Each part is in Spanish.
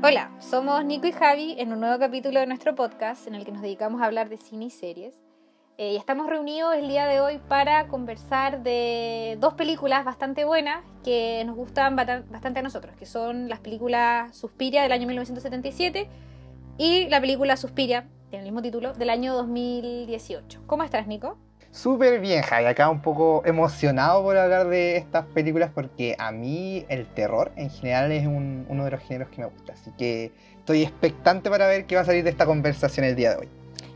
Hola, somos Nico y Javi en un nuevo capítulo de nuestro podcast en el que nos dedicamos a hablar de cine y series. Eh, y estamos reunidos el día de hoy para conversar de dos películas bastante buenas que nos gustan bastante a nosotros, que son las películas Suspiria del año 1977 y la película Suspiria, tiene el mismo título, del año 2018. ¿Cómo estás, Nico? Súper bien, Javi. Acá un poco emocionado por hablar de estas películas porque a mí el terror en general es uno de los géneros que me gusta. Así que estoy expectante para ver qué va a salir de esta conversación el día de hoy.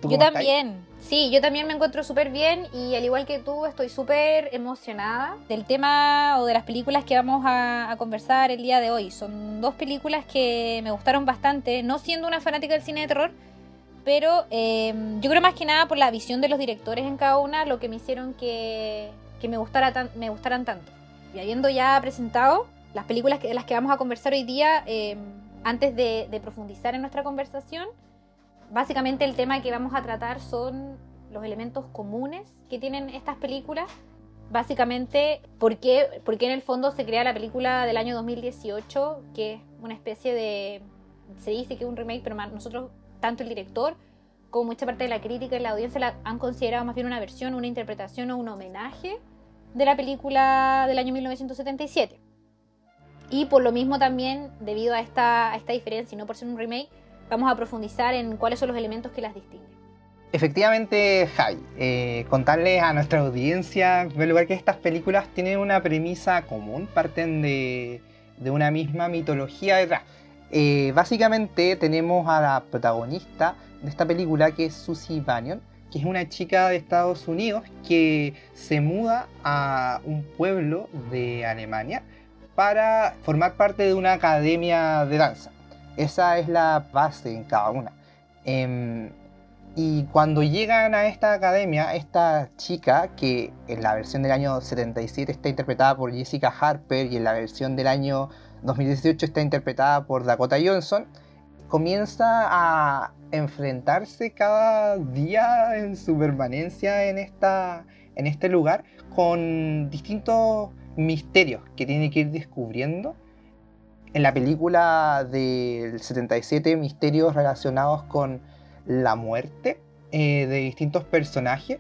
Yo también. Sí, yo también me encuentro súper bien y al igual que tú estoy súper emocionada del tema o de las películas que vamos a, conversar el día de hoy. Son dos películas que me gustaron bastante, no siendo una fanática del cine de terror, pero em, yo creo más que nada por la visión de los directores en cada una, lo que me hicieron que, me, gustara me gustaran tanto. Y habiendo ya presentado las películas de las que vamos a conversar hoy día, em, antes de profundizar en nuestra conversación, básicamente el tema que vamos a tratar son los elementos comunes que tienen estas películas. Básicamente, ¿por qué, en el fondo se crea la película del año 2018, que es una especie de... Se dice que es un remake, pero nosotros, tanto el director como mucha parte de la crítica y la audiencia la han considerado más bien una versión, una interpretación o un homenaje de la película del año 1977. Y por lo mismo también, debido a esta, a esta diferencia y no por ser un remake, vamos a profundizar en cuáles son los elementos que las distinguen. Efectivamente, Javi, eh, contarles a nuestra audiencia, en primer lugar, que estas películas tienen una premisa común, parten de, una misma mitología detrás. Eh, básicamente tenemos a la protagonista de esta película, que es Susie Bannion, que es una chica de Estados Unidos que se muda a un pueblo de Alemania para formar parte de una academia de danza. Esa es la base en cada una. Em, y cuando llegan a esta academia, esta chica, que en la versión del año 77 está interpretada por Jessica Harper y en la versión del año 2018 está interpretada por Dakota Johnson, comienza a enfrentarse cada día en su permanencia en, esta, en este lugar con distintos misterios que tiene que ir descubriendo. En la película del 77 misterios relacionados con la muerte eh, de distintos personajes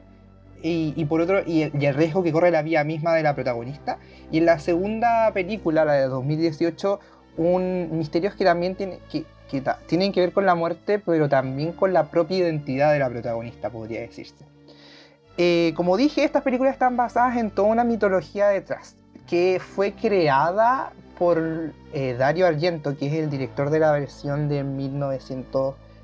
y, por otro y el, riesgo que corre la vida misma de la protagonista. Y en la segunda película la de 2018 un misterios que también tiene, que, tienen que ver con la muerte pero también con la propia identidad de la protagonista podría decirse. Eh, como dije estas películas están basadas en toda una mitología detrás que fue creada por eh, Dario Argento, que es el director de la versión de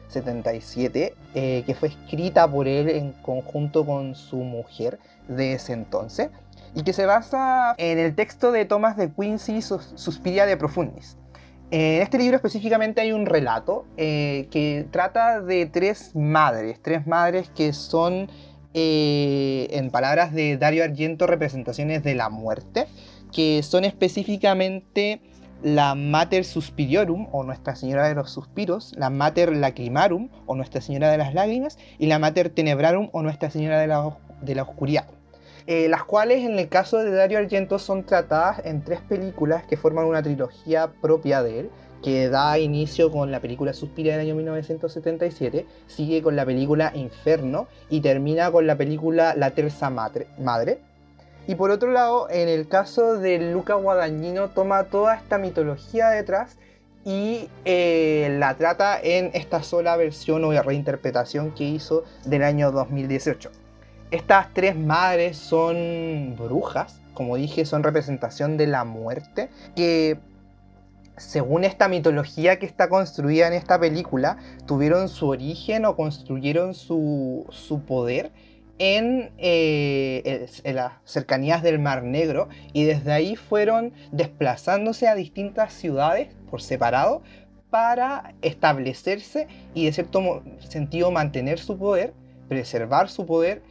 1977, eh, que fue escrita por él en conjunto con su mujer de ese entonces, y que se basa en el texto de Thomas de Quincy, Suspiria de Profundis. En este libro específicamente hay un relato eh, que trata de tres madres, tres madres que son, en palabras de Dario Argento, representaciones de la muerte que son específicamente la Mater Suspiriorum o Nuestra Señora de los Suspiros, la Mater Lacrimarum o Nuestra Señora de las Lágrimas y la Mater Tenebrarum o Nuestra Señora de la, Oscuridad. Eh, las cuales en el caso de Dario Argento son tratadas en tres películas que forman una trilogía propia de él, que da inicio con la película Suspiria del año 1977, sigue con la película Inferno y termina con la película La Terza Madre, y por otro lado, en el caso de Luca Guadagnino, toma toda esta mitología detrás y eh, la trata en esta sola versión o reinterpretación que hizo del año 2018. Estas tres madres son brujas, como dije, son representación de la muerte, que según esta mitología que está construida en esta película, tuvieron su origen o construyeron su, su poder eh, en, las cercanías del Mar Negro y desde ahí fueron desplazándose a distintas ciudades por separado para establecerse y de cierto sentido mantener su poder, preservar su poder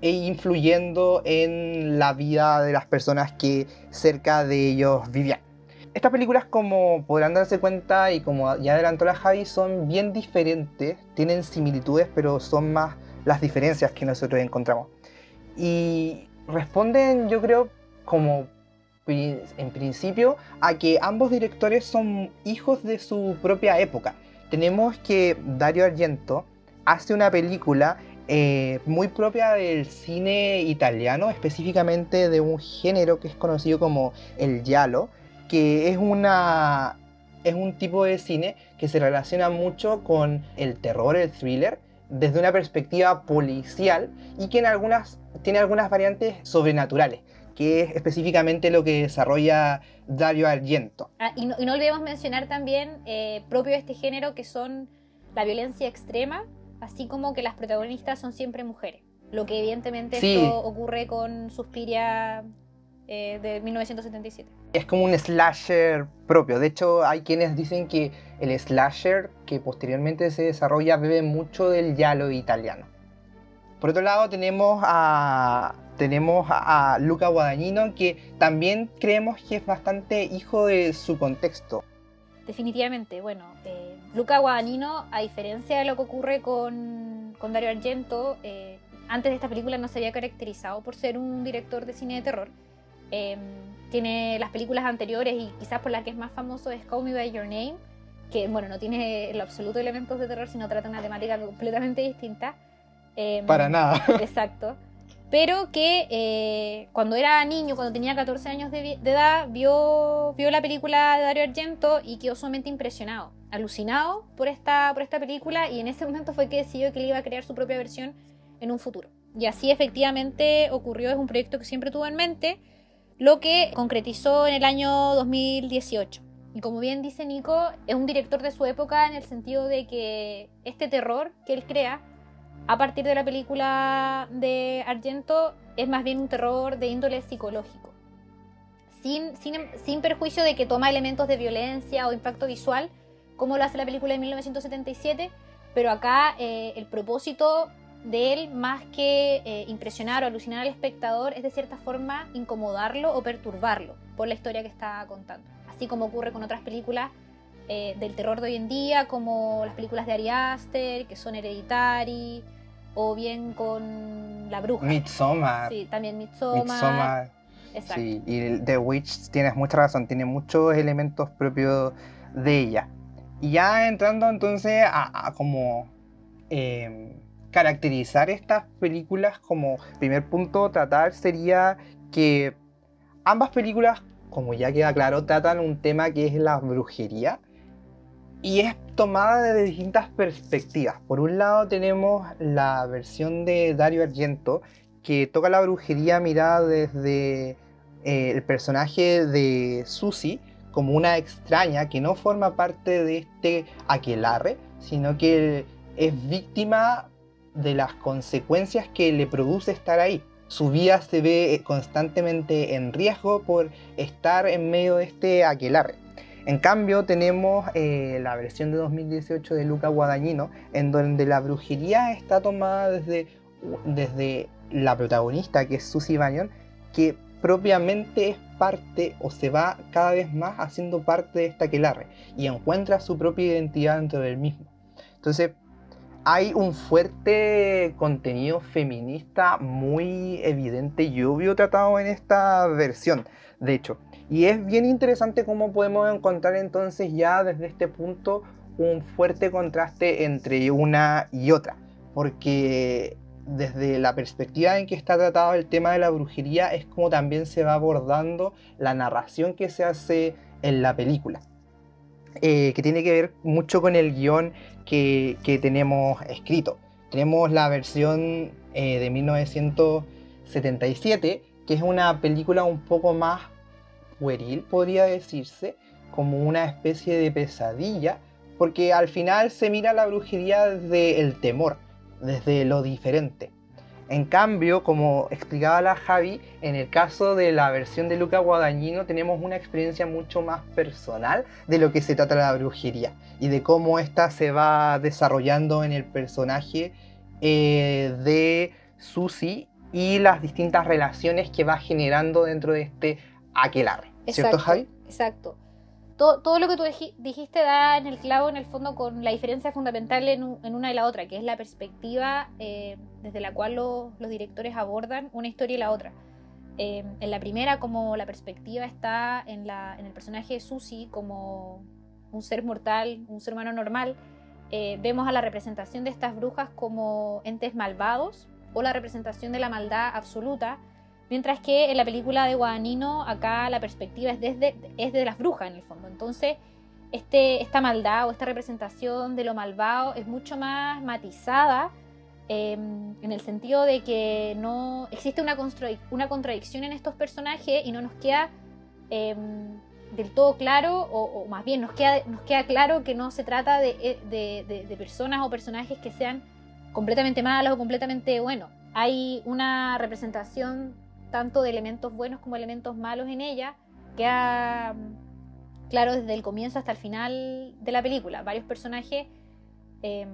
e influyendo en la vida de las personas que cerca de ellos vivían. Estas películas, como podrán darse cuenta y como ya adelantó la Javi, son bien diferentes, tienen similitudes, pero son más las diferencias que nosotros encontramos. Y responden, yo creo, como en principio a que ambos directores son hijos de su propia época. Tenemos que Dario Argento hace una película eh, muy propia del cine italiano, específicamente de un género que es conocido como el giallo, que es una es un tipo de cine que se relaciona mucho con el terror, el thriller, desde una perspectiva policial y que en algunas tiene algunas variantes sobrenaturales que es específicamente lo que desarrolla Dario Argento. Ah, y, no, olvidemos mencionar también, eh, propio de este género, que son la violencia extrema, así como que las protagonistas son siempre mujeres. Lo que evidentemente esto ocurre con Suspiria eh, de 1977. Es como un slasher propio. De hecho, hay quienes dicen que el slasher que posteriormente se desarrolla bebe mucho del giallo italiano. Por otro lado, tenemos a, tenemos a Luca Guadagnino, que también creemos que es bastante hijo de su contexto. Definitivamente, bueno, eh, Luca Guadagnino, a diferencia de lo que ocurre con, Dario Argento, eh, antes de esta película no se había caracterizado por ser un director de cine de terror. Em, tiene las películas anteriores y quizás por la que es más famoso es Call Me By Your Name, que bueno, no tiene en absoluto elementos de terror, sino trata una temática completamente distinta. Em, Para nada. Exacto pero que eh, cuando era niño, cuando tenía 14 años de, edad, vio, vio la película de Dario Argento y quedó sumamente impresionado, alucinado por esta, por esta película y en ese momento fue que decidió que él iba a crear su propia versión en un futuro. Y así efectivamente ocurrió, es un proyecto que siempre tuvo en mente, lo que concretizó en el año 2018. Y como bien dice Nico, es un director de su época en el sentido de que este terror que él crea a partir de la película de Argento es más bien un terror de índole psicológico. Sin, sin, perjuicio de que toma elementos de violencia o impacto visual, como lo hace la película de 1977, pero acá eh, el propósito de él, más que eh, impresionar o alucinar al espectador, es de cierta forma incomodarlo o perturbarlo por la historia que está contando. Así como ocurre con otras películas eh, del terror de hoy en día, como las películas de Ari Aster, que son Hereditary, o bien con La Bruja. Midsommar. Sí, también Midsommar. Exacto. Sí, y The Witch tienes mucha razón, tiene muchos elementos propios de ella. Y ya entrando entonces a, como em, caracterizar estas películas como primer punto tratar sería que ambas películas, como ya queda claro, tratan un tema que es la brujería y es tomada desde distintas perspectivas. Por un lado tenemos la versión de Dario Argento, que toca la brujería mirada desde eh, el personaje de Susie como una extraña que no forma parte de este aquelarre, sino que es víctima de las consecuencias que le produce estar ahí. Su vida se ve constantemente en riesgo por estar en medio de este aquelarre. En cambio, tenemos eh, la versión de 2018 de Luca Guadagnino, en donde la brujería está tomada desde, desde la protagonista, que es Susie Bannion, que propiamente es parte o se va cada vez más haciendo parte de esta aquelarre y encuentra su propia identidad dentro del mismo. Entonces, hay un fuerte contenido feminista muy evidente y obvio tratado en esta versión. De hecho, y es bien interesante cómo podemos encontrar entonces ya desde este punto un fuerte contraste entre una y otra. Porque desde la perspectiva en que está tratado el tema de la brujería es como también se va abordando la narración que se hace en la película. Eh, que tiene que ver mucho con el guion que, tenemos escrito. Tenemos la versión eh, de 1977, que es una película un poco más pueril, podría decirse, como una especie de pesadilla, porque al final se mira la brujería desde el temor, desde lo diferente. En cambio, como explicaba la Javi, en el caso de la versión de Luca Guadagnino tenemos una experiencia mucho más personal de lo que se trata la brujería y de cómo ésta se va desarrollando en el personaje eh, de Susie y las distintas relaciones que va generando dentro de este aquelarre. ¿Cierto, Javi? Exacto. Todo, todo, lo que tú dijiste da en el clavo, en el fondo, con la diferencia fundamental en, una y la otra, que es la perspectiva eh, desde la cual los directores abordan una historia y la otra. Eh, en la primera, como la perspectiva está en, la, en el personaje de Susie como un ser mortal, un ser humano normal, eh, vemos a la representación de estas brujas como entes malvados o la representación de la maldad absoluta, mientras que en la película de Guadagnino acá la perspectiva es desde es de las brujas en el fondo. Entonces, este, esta maldad o esta representación de lo malvado es mucho más matizada em, en el sentido de que no existe una, una contradicción en estos personajes y no nos queda em, del todo claro, o, más bien nos queda, nos queda claro que no se trata de, de, personas o personajes que sean completamente malos o completamente buenos. Hay una representación tanto de elementos buenos como elementos malos en ella, que ha, claro, desde el comienzo hasta el final de la película. Varios personajes, em,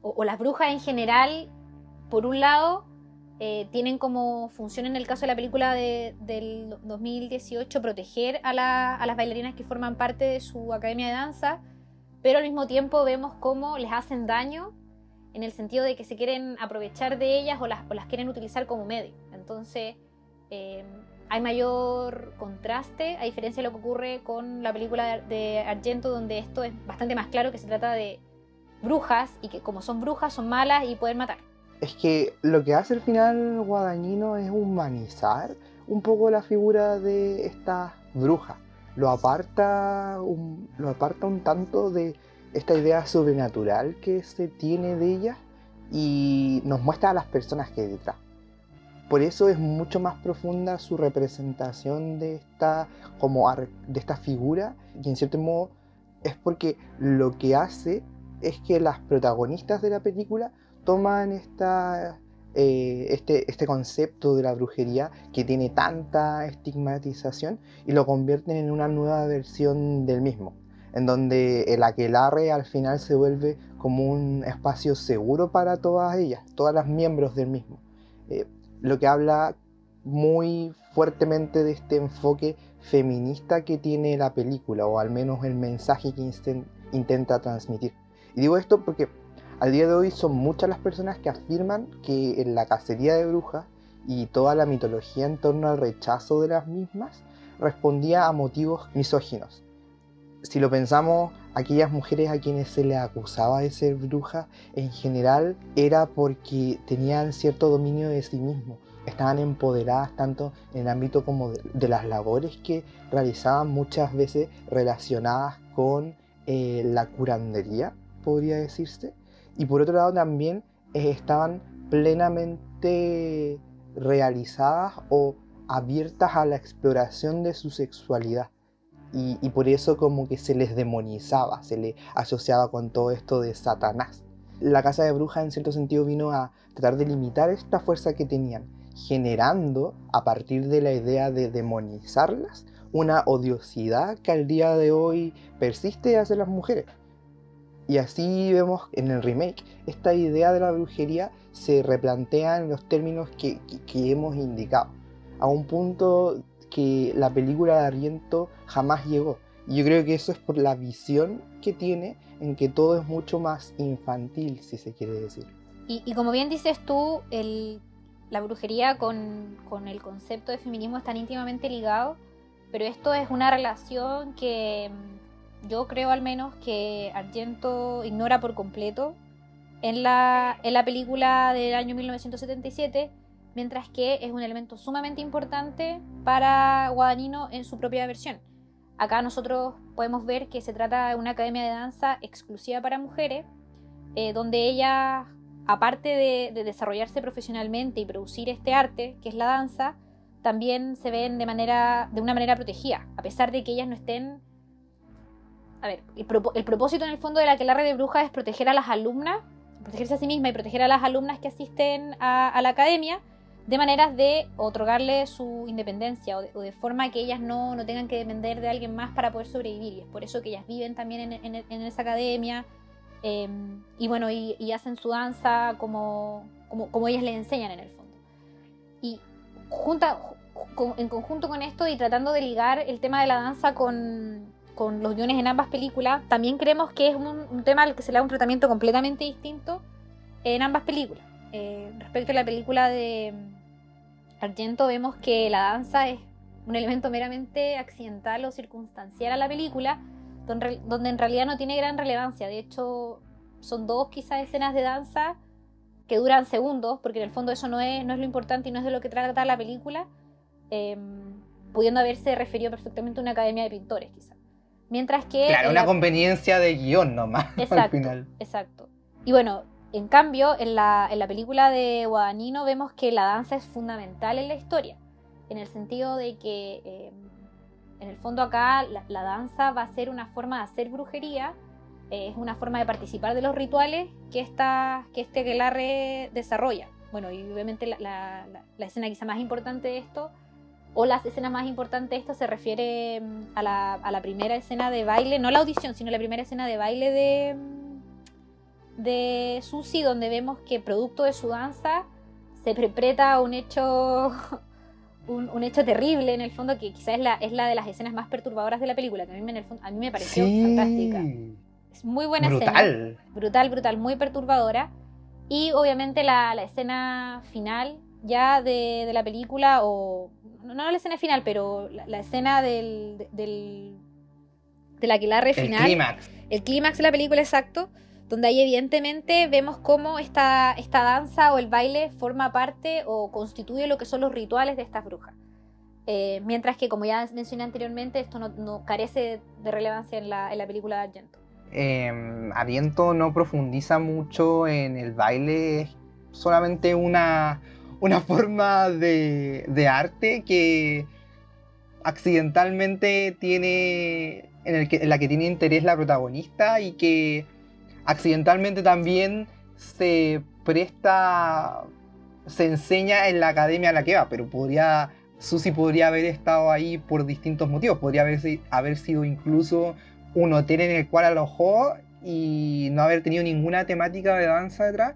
o las brujas en general, por un lado, eh, tienen como función en el caso de la película del 2018 proteger a, las bailarinas que forman parte de su academia de danza, pero al mismo tiempo vemos cómo les hacen daño en el sentido de que se quieren aprovechar de ellas o las, las quieren utilizar como medio. Entonces eh, hay mayor contraste, a diferencia de lo que ocurre con la película de Argento, donde esto es bastante más claro que se trata de brujas y que como son brujas son malas y pueden matar. Es que lo que hace el final Guadañino es humanizar un poco la figura de esta bruja. Lo aparta un, lo aparta un tanto de esta idea sobrenatural que se tiene de ella y nos muestra a las personas que hay detrás. Por eso es mucho más profunda su representación de esta, como de figura y en cierto modo es porque lo que hace es que las protagonistas de la película toman esta, eh, este, este concepto de la brujería que tiene tanta estigmatización y lo convierten en una nueva versión del mismo, en donde el aquelarre al final se vuelve como un espacio seguro para todas ellas, todas las miembros del mismo. Eh, lo que habla muy fuertemente de este enfoque feminista que tiene la película, o al menos el mensaje que intenta transmitir. Y digo esto porque al día de hoy son muchas las personas que afirman que en la cacería de brujas y toda la mitología en torno al rechazo de las mismas respondía a motivos misóginos. Si lo pensamos, aquellas mujeres a quienes se les acusaba de ser brujas en general era porque tenían cierto dominio de sí mismos, estaban empoderadas tanto en el ámbito como de, las labores que realizaban muchas veces relacionadas con eh, la curandería, podría decirse y por otro lado también eh, estaban plenamente realizadas o abiertas a la exploración de su sexualidad. Y, por eso como que se les demonizaba, se les asociaba con todo esto de Satanás. La casa de brujas en cierto sentido vino a tratar de limitar esta fuerza que tenían, generando a partir de la idea de demonizarlas una odiosidad que al día de hoy persiste hacia las mujeres. Y así vemos en el remake, esta idea de la brujería se replantea en los términos que, hemos indicado, a un punto que la película de Arriento jamás llegó. Y yo creo que eso es por la visión que tiene en que todo es mucho más infantil, si se quiere decir. Y, como bien dices tú, la brujería con, con, el concepto de feminismo están íntimamente ligados, pero esto es una relación que yo creo al menos que Argento ignora por completo en la, en la película del año 1977, mientras que es un elemento sumamente importante para Guadagnino en su propia versión. Acá nosotros podemos ver que se trata de una academia de danza exclusiva para mujeres, eh, donde ellas, aparte de, de, desarrollarse profesionalmente y producir este arte, que es la danza, también se ven de, manera, de una manera protegida, a pesar de que ellas no estén a ver, el, propósito en el fondo de la que la red de brujas es proteger a las alumnas, protegerse a sí misma y proteger a las alumnas que asisten a, la academia de maneras de otorgarle su independencia o de, forma que ellas no, tengan que depender de alguien más para poder sobrevivir. Y es por eso que ellas viven también en, esa academia em, y bueno, y, hacen su danza como, como, ellas les enseñan en el fondo. Y junta, en conjunto con esto y tratando de ligar el tema de la danza con, con los guiones en ambas películas, también creemos que es un, tema al que se le da un tratamiento completamente distinto en ambas películas. Eh, respecto a la película de, Argento vemos que la danza es un elemento meramente accidental o circunstancial a la película, donde, donde en realidad no tiene gran relevancia. De hecho, son dos quizás escenas de danza que duran segundos, porque en el fondo eso no es, no es lo importante y no es de lo que trata la película, em, pudiendo haberse referido perfectamente a una academia de pintores, quizás. Mientras que... Claro, una conveniencia de guion nomás. Exacto, al final. exacto. Y bueno, en cambio, en la, en la película de Guadagnino vemos que la danza es fundamental en la historia, en el sentido de que, em, en el fondo acá, la, danza va a ser una forma de hacer brujería, es una forma de participar de los rituales que, esta, que este Gelarre desarrolla. Bueno, y obviamente la, la, la, escena quizá más importante de esto, o las escenas más importantes de esto, se refiere mm, a la, a la primera escena de baile, no la audición, sino la primera escena de baile de, mm, de Susi, donde vemos que producto de su danza se interpreta un hecho un, un, hecho terrible en el fondo que quizás es la, es la de las escenas más perturbadoras de la película, que a mí, me, en el fondo, a mí me pareció Sí. fantástica. Es muy buena escena. Brutal. Brutal, brutal, muy perturbadora. Y obviamente la, la escena final ya de, de la película, o no la escena final, pero la, la escena del, del, del aquelarre El final. clímax. El clímax de la película exacto, donde ahí evidentemente vemos cómo esta, esta danza o el baile forma parte o constituye lo que son los rituales de estas brujas. Eh, mientras que, como ya mencioné anteriormente, esto no, no carece de relevancia en la, en la película de Argento. Eh, no profundiza mucho en el baile, es solamente una, una forma de, de arte que accidentalmente tiene, en, el que, en la que tiene interés la protagonista y que accidentalmente también se presta, se enseña en la academia a la que va, pero podría, Susi podría haber estado ahí por distintos motivos, podría haber, haber sido incluso un hotel en el cual alojó y no haber tenido ninguna temática de danza detrás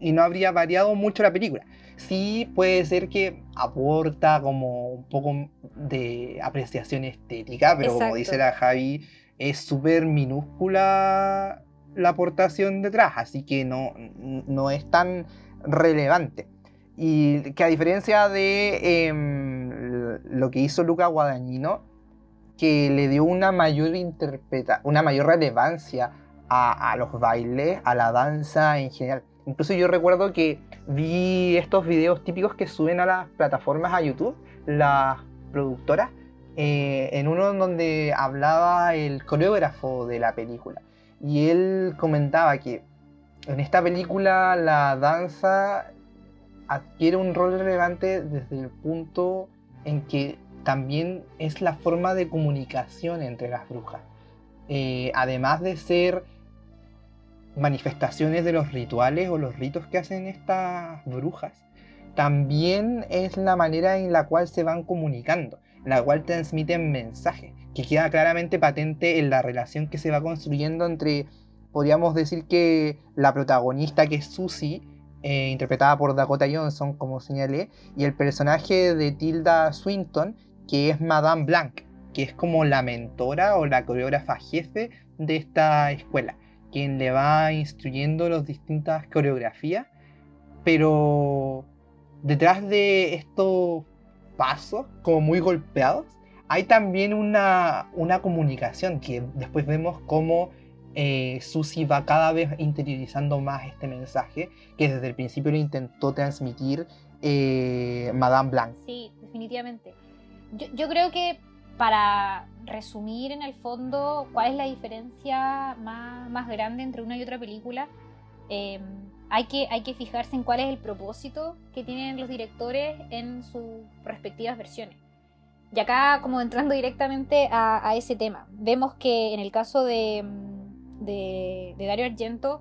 y no habría variado mucho la película. Sí puede ser que aporta como un poco de apreciación estética, pero como dice la Javi, es súper minúscula la aportación detrás, así que no, no es tan relevante. Y que a diferencia de em, lo que hizo Luca Guadagnino, que le dio una mayor una mayor relevancia a, a los bailes, a la danza en general. Incluso yo recuerdo que vi estos videos típicos que suben a las plataformas a YouTube, las productoras, eh, en uno donde hablaba el coreógrafo de la película. Y él comentaba que en esta película la danza adquiere un rol relevante desde el punto en que también es la forma de comunicación entre las brujas. Eh, además de ser manifestaciones de los rituales o los ritos que hacen estas brujas, también es la manera en la cual se van comunicando, en la cual transmiten mensajes, que queda claramente patente en la relación que se va construyendo entre, podríamos decir que la protagonista que es Susie, eh, interpretada por Dakota Johnson, como señalé, y el personaje de Tilda Swinton, que es Madame Blanc, que es como la mentora o la coreógrafa jefe de esta escuela, quien le va instruyendo las distintas coreografías, pero detrás de estos pasos, como muy golpeados, hay también una, una comunicación que después vemos cómo eh, Susie va cada vez interiorizando más este mensaje que desde el principio lo intentó transmitir eh, Madame Blanc. Sí, definitivamente. Yo, creo que para resumir en el fondo cuál es la diferencia más, más grande entre una y otra película, eh, hay, que, hay que fijarse en cuál es el propósito que tienen los directores en sus respectivas versiones. Y acá, como entrando directamente a, ese tema, vemos que en el caso de, de, de Dario Argento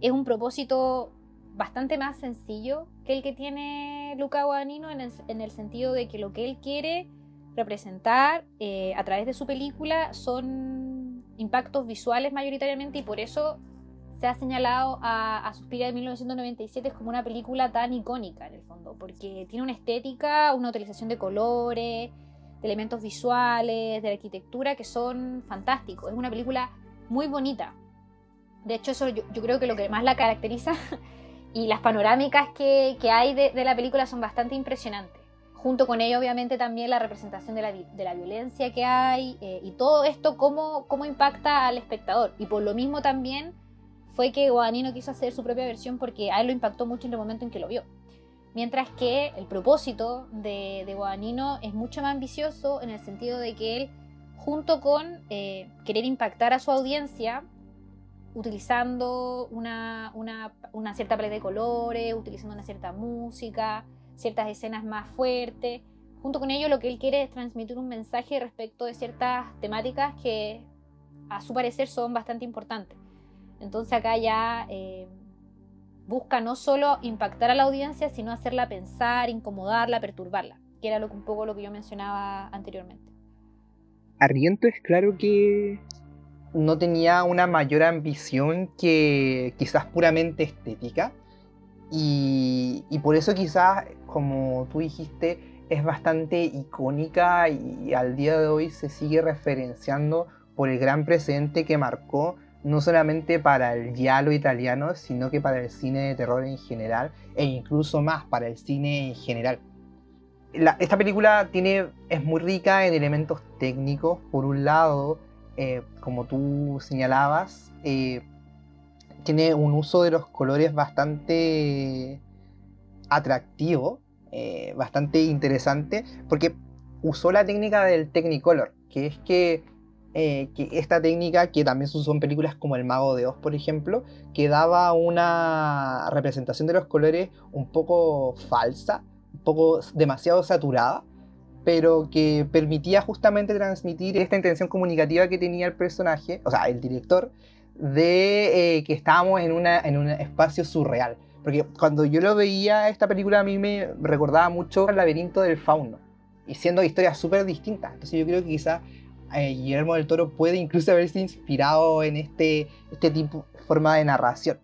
es un propósito bastante más sencillo que el que tiene Luca Guadagnino en el, en el sentido de que lo que él quiere representar eh, a través de su película son impactos visuales mayoritariamente y por eso se ha señalado a, a Suspiria de 1997 como una película tan icónica en el fondo, porque tiene una estética, una utilización de colores, de elementos visuales, de arquitectura que son fantásticos. Es una película muy bonita. De hecho, eso yo, creo que lo que más la caracteriza y las panorámicas que, que hay de, de, la película son bastante impresionantes. junto con ello obviamente también la representación de la, violencia que hay eh, y todo esto cómo, cómo impacta al espectador. Y por lo mismo también fue que Guadagnino quiso hacer su propia versión porque a él lo impactó mucho en el momento en que lo vio. Mientras que el propósito de, de Guadagnino es mucho más ambicioso en el sentido de que él, junto con eh, querer impactar a su audiencia, utilizando una, una, cierta paleta de colores, utilizando una cierta música, ciertas escenas más fuertes, junto con ello lo que él quiere es transmitir un mensaje respecto de ciertas temáticas que a su parecer son bastante importantes. Entonces acá ya eh, busca no solo impactar a la audiencia, sino hacerla pensar, incomodarla, perturbarla, que era lo, un poco lo que yo mencionaba anteriormente. Arriento es claro que no tenía una mayor ambición que quizás puramente estética. Y, y, por eso quizás, como tú dijiste, es bastante icónica y al día de hoy se sigue referenciando por el gran presente que marcó no solamente para el giallo italiano, sino que para el cine de terror en general e incluso más para el cine en general. esta película tiene, es muy rica en elementos técnicos. Por un lado, eh, como tú señalabas, eh, tiene un uso de los colores bastante atractivo, eh, bastante interesante, porque usó la técnica del Technicolor, que es que eh, que esta técnica, que también se usó en películas como El Mago de Oz, por ejemplo, que daba una representación de los colores un poco falsa, un poco demasiado saturada, pero que permitía justamente transmitir esta intención comunicativa que tenía el personaje, o sea, el director, de eh, que estábamos en, una, en un espacio surreal. Porque cuando yo lo veía, esta película a mí me recordaba mucho el laberinto del fauno, y siendo historias súper distintas. Entonces yo creo que quizás eh, Guillermo del Toro puede incluso haberse inspirado en este, este tipo forma de narración,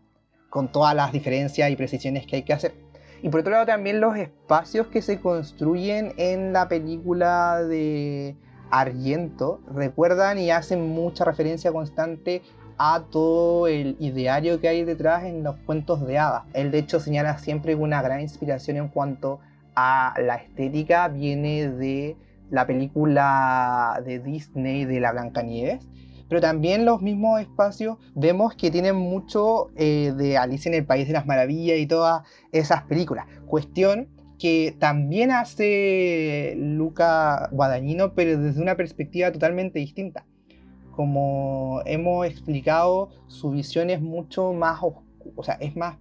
con todas las diferencias y precisiones que hay que hacer. Y por otro lado también los espacios que se construyen en la película de Argento recuerdan y hacen mucha referencia constante a todo el ideario que hay detrás en los cuentos de hadas. Él de hecho señala siempre una gran inspiración en cuanto a la estética viene de la película de Disney de la Blancanieves, pero también los mismos espacios vemos que tienen mucho eh, de Alicia en el País de las Maravillas y todas esas películas. Cuestión que también hace Luca Guadagnino, pero desde una perspectiva totalmente distinta. Como hemos explicado, su visión es mucho más, o sea, es más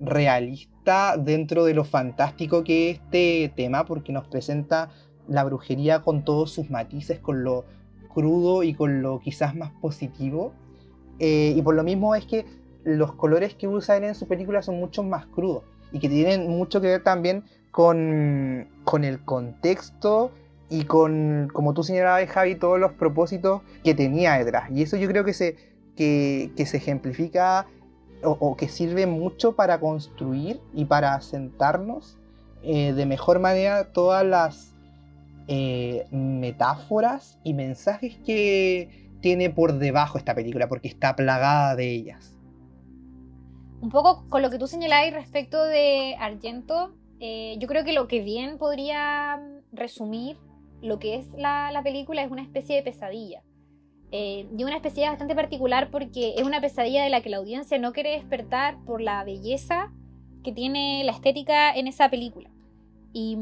realista dentro de lo fantástico que es este tema, porque nos presenta la brujería con todos sus matices, con lo crudo y con lo quizás más positivo. Eh, y por lo mismo es que los colores que usa él en su película son mucho más crudos y que tienen mucho que ver también con, con el contexto y con, como tú señalabas, Javi, todos los propósitos que tenía detrás. Y eso yo creo que se, que, se ejemplifica o, que sirve mucho para construir y para sentarnos eh, de mejor manera todas las eh, metáforas y mensajes que tiene por debajo esta película, porque está plagada de ellas. Un poco con lo que tú señalabas respecto de Argento, eh, yo creo que lo que bien podría resumir lo que es la, película es una especie de pesadilla. Eh, y una especie bastante particular porque es una pesadilla de la que la audiencia no quiere despertar por la belleza que tiene la estética en esa película. Y,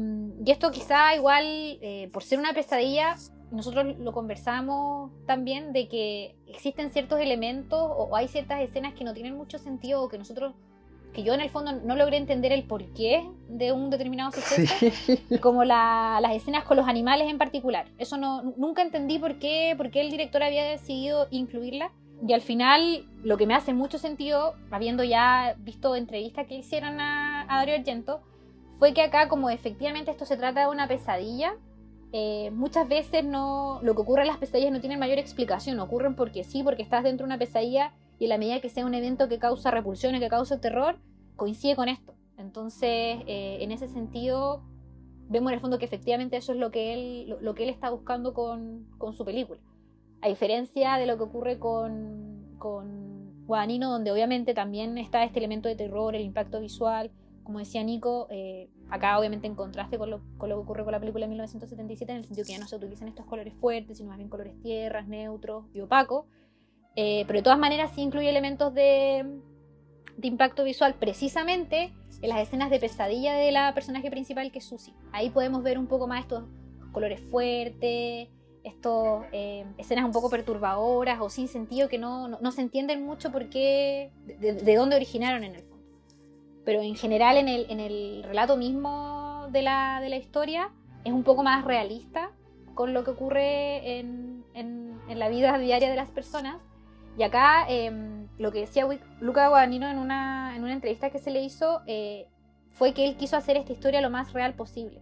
esto quizá igual, eh, por ser una pesadilla, nosotros lo conversamos también de que existen ciertos elementos o, hay ciertas escenas que no tienen mucho sentido o que nosotros, que yo en el fondo no logré entender el porqué de un determinado suceso, como las escenas con los animales en particular. Eso no, nunca entendí por qué, por qué el director había decidido incluirla. Y al final, lo que me hace mucho sentido, habiendo ya visto entrevistas que hicieron a, a Dario Argento, fue que acá, como efectivamente esto se trata de una pesadilla, eh, muchas veces no, lo que ocurre en las pesadillas no tienen mayor explicación, ocurren porque sí, porque estás dentro de una pesadilla y en la medida que sea un evento que causa repulsión y que causa terror, coincide con esto. Entonces, eh, en ese sentido, vemos en el fondo que efectivamente eso es lo que él, lo, que él está buscando con, con, su película. A diferencia de lo que ocurre con, con Guadagnino, donde obviamente también está este elemento de terror, el impacto visual, como decía Nico, eh, acá obviamente en contraste con lo, que ocurre con la película de 1977, en el sentido que ya no se utilizan estos colores fuertes, sino más bien colores tierras, neutros y opacos. Eh, pero de todas maneras sí incluye elementos de, de impacto visual precisamente en las escenas de pesadilla de la personaje principal que es Susie. Ahí podemos ver un poco más estos colores fuertes, estas eh, escenas un poco perturbadoras o sin sentido que no, no, se entienden mucho por qué, de, dónde originaron en el fondo. Pero en general en el, en el relato mismo de la, de la, historia es un poco más realista con lo que ocurre en, en, en la vida diaria de las personas. Y acá em, lo que decía Luca Guadagnino en una, en una entrevista que se le hizo eh, fue que él quiso hacer esta historia lo más real posible.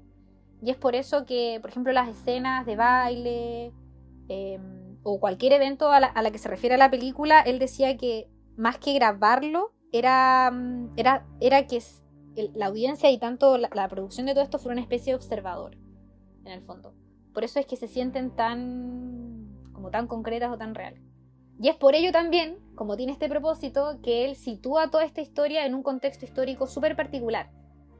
Y es por eso que, por ejemplo, las escenas de baile em, o cualquier evento a la, que se refiere a la película, él decía que más que grabarlo, era, mm, era, era que la audiencia y tanto la, producción de todo esto fue una especie de observador, en el fondo. Por eso es que se sienten tan, como tan concretas o tan reales. Y es por ello también, como tiene este propósito, que él sitúa toda esta historia en un contexto histórico súper particular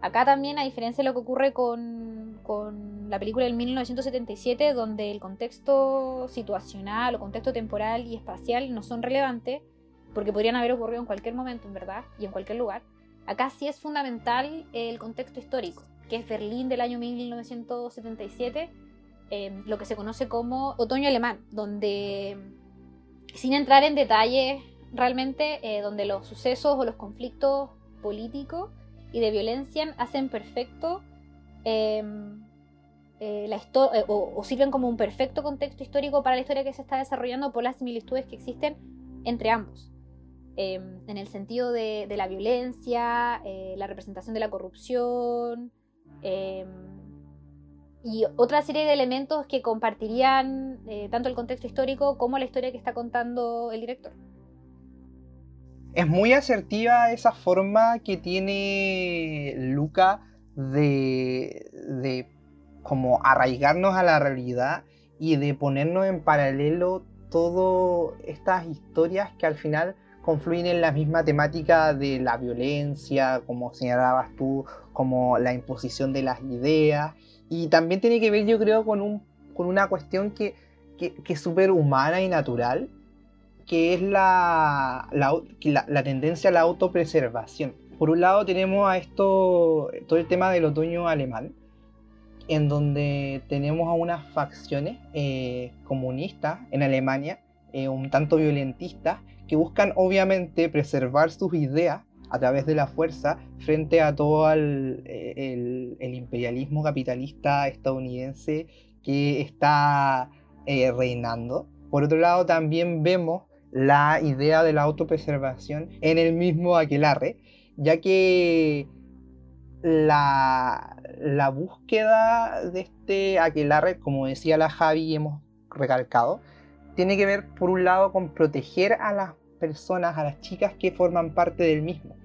Acá también, a diferencia de lo que ocurre con, la película del 1977, donde el contexto situacional o contexto temporal y espacial no son relevantes, porque podrían haber ocurrido en cualquier momento, en verdad, y en cualquier lugar, acá sí es fundamental el contexto histórico, que es Berlín del año 1977, eh, lo que se conoce como otoño alemán, donde, sin entrar en detalles realmente, eh, donde los sucesos o los conflictos políticos y de violencia hacen perfecto em, eh, la eh, o, sirven como un perfecto contexto histórico para la historia que se está desarrollando por las similitudes que existen entre ambos. Em, en el sentido de, la violencia, eh, la representación de la corrupción em, y otra serie de elementos que compartirían tanto el contexto histórico como la historia que está contando el director. Es muy asertiva esa forma que tiene Luca de, de como arraigarnos a la realidad y de ponernos en paralelo todas estas historias que al final confluyen en la misma temática de la violencia, como señalabas tú, como la imposición de las ideas. Y también tiene que ver, yo creo, con, un, con una cuestión que, que, que es súper humana y natural, que es la, la, tendencia a la autopreservación. Por un lado tenemos a esto, todo el tema del otoño alemán, en donde tenemos a unas facciones eh, comunistas en Alemania, eh, un tanto violentistas, que buscan obviamente preservar sus ideas a través de la fuerza frente a todo el, el, imperialismo capitalista estadounidense que está eh, reinando. Por otro lado, también vemos la idea de la autopreservación en el mismo aquelarre, ya que la, la búsqueda de este aquelarre, como decía la Javi hemos recalcado, tiene que ver por un lado con proteger a las personas, a las chicas que forman parte del mismo,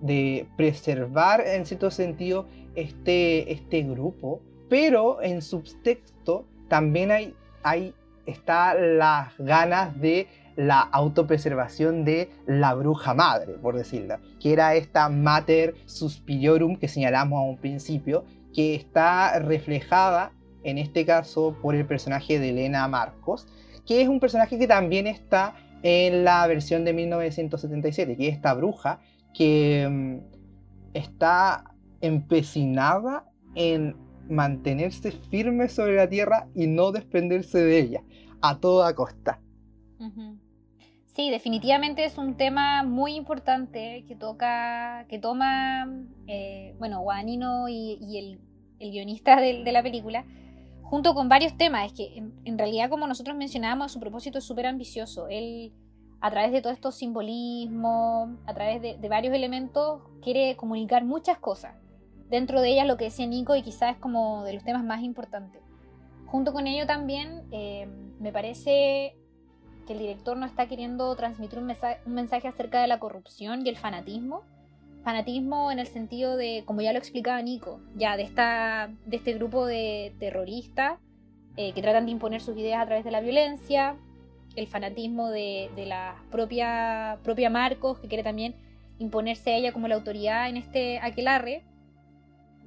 de preservar en cierto sentido este, este grupo, pero en subtexto también hay, hay está las ganas de la autopreservación de la bruja madre, por decirlo, que era esta mater suspiriorum que señalamos a un principio, que está reflejada en este caso por el personaje de Elena Marcos, que es un personaje que también está en la versión de 1977, que es esta bruja que mm, está empecinada en mantenerse firme sobre la tierra y no desprenderse de ella a toda costa. Sí, definitivamente es un tema muy importante que toca, que toma, eh, bueno, Guadagnino y, el, guionista de, la película, junto con varios temas. Es que en, realidad, como nosotros mencionábamos, su propósito es súper ambicioso. Él, a través de todos estos simbolismos, a través de, varios elementos, quiere comunicar muchas cosas. Dentro de ellas lo que decía Nico y quizás es como de los temas más importantes. Junto con ello también eh, me parece que el director no está queriendo transmitir un mensaje, acerca de la corrupción y el fanatismo. Fanatismo en el sentido de, como ya lo explicaba Nico, ya de, esta, de este grupo de terroristas eh, que tratan de imponer sus ideas a través de la violencia, el fanatismo de, la propia, propia Marcos, que quiere también imponerse a ella como la autoridad en este aquelarre,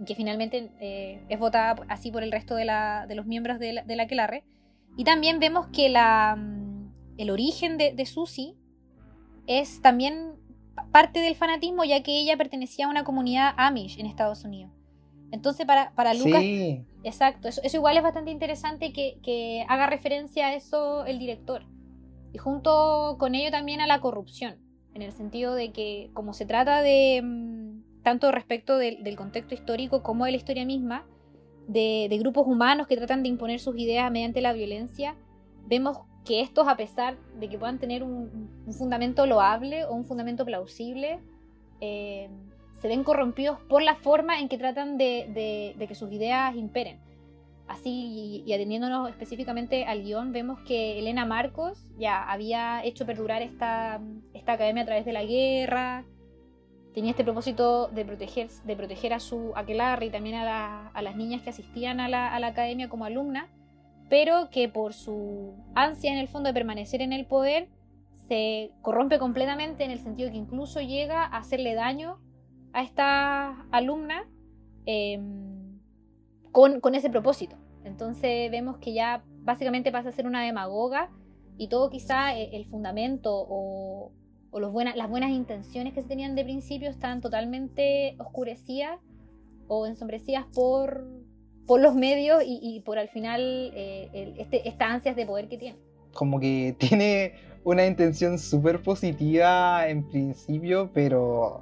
que finalmente eh, es votada así por el resto de, los miembros de la, aquelarre. Y también vemos que la, mm, el origen de, de Susie es también parte del fanatismo, ya que ella pertenecía a una comunidad Amish en Estados Unidos. Entonces, para, para Lucas. Exacto, eso, igual es bastante interesante que, haga referencia a eso el director. Y junto con ello también a la corrupción, en el sentido de que, como se trata de. Mm, tanto respecto del contexto histórico como de la historia misma, de, grupos humanos que tratan de imponer sus ideas mediante la violencia, vemos que estos, a pesar de que puedan tener un, fundamento loable o un fundamento plausible, eh, se ven corrompidos por la forma en que tratan de, que sus ideas imperen. Así, y, atendiéndonos específicamente al guion, vemos que Elena Marcos ya había hecho perdurar esta, esta academia a través de la guerra, tenía este propósito de proteger, de proteger a su aquelarre y también a, las niñas que asistían a la, a la academia como alumnas pero que por su ansia en el fondo de permanecer en el poder se corrompe completamente en el sentido que incluso llega a hacerle daño a esta alumna em, con, ese propósito. Entonces vemos que ya básicamente pasa a ser una demagoga y todo quizá eh, el fundamento o, las buenas intenciones que se tenían de principio están totalmente oscurecidas o ensombrecidas por, por los medios y, por al final eh, este, estas ansias de poder que tiene. Como que tiene una intención súper positiva en principio, pero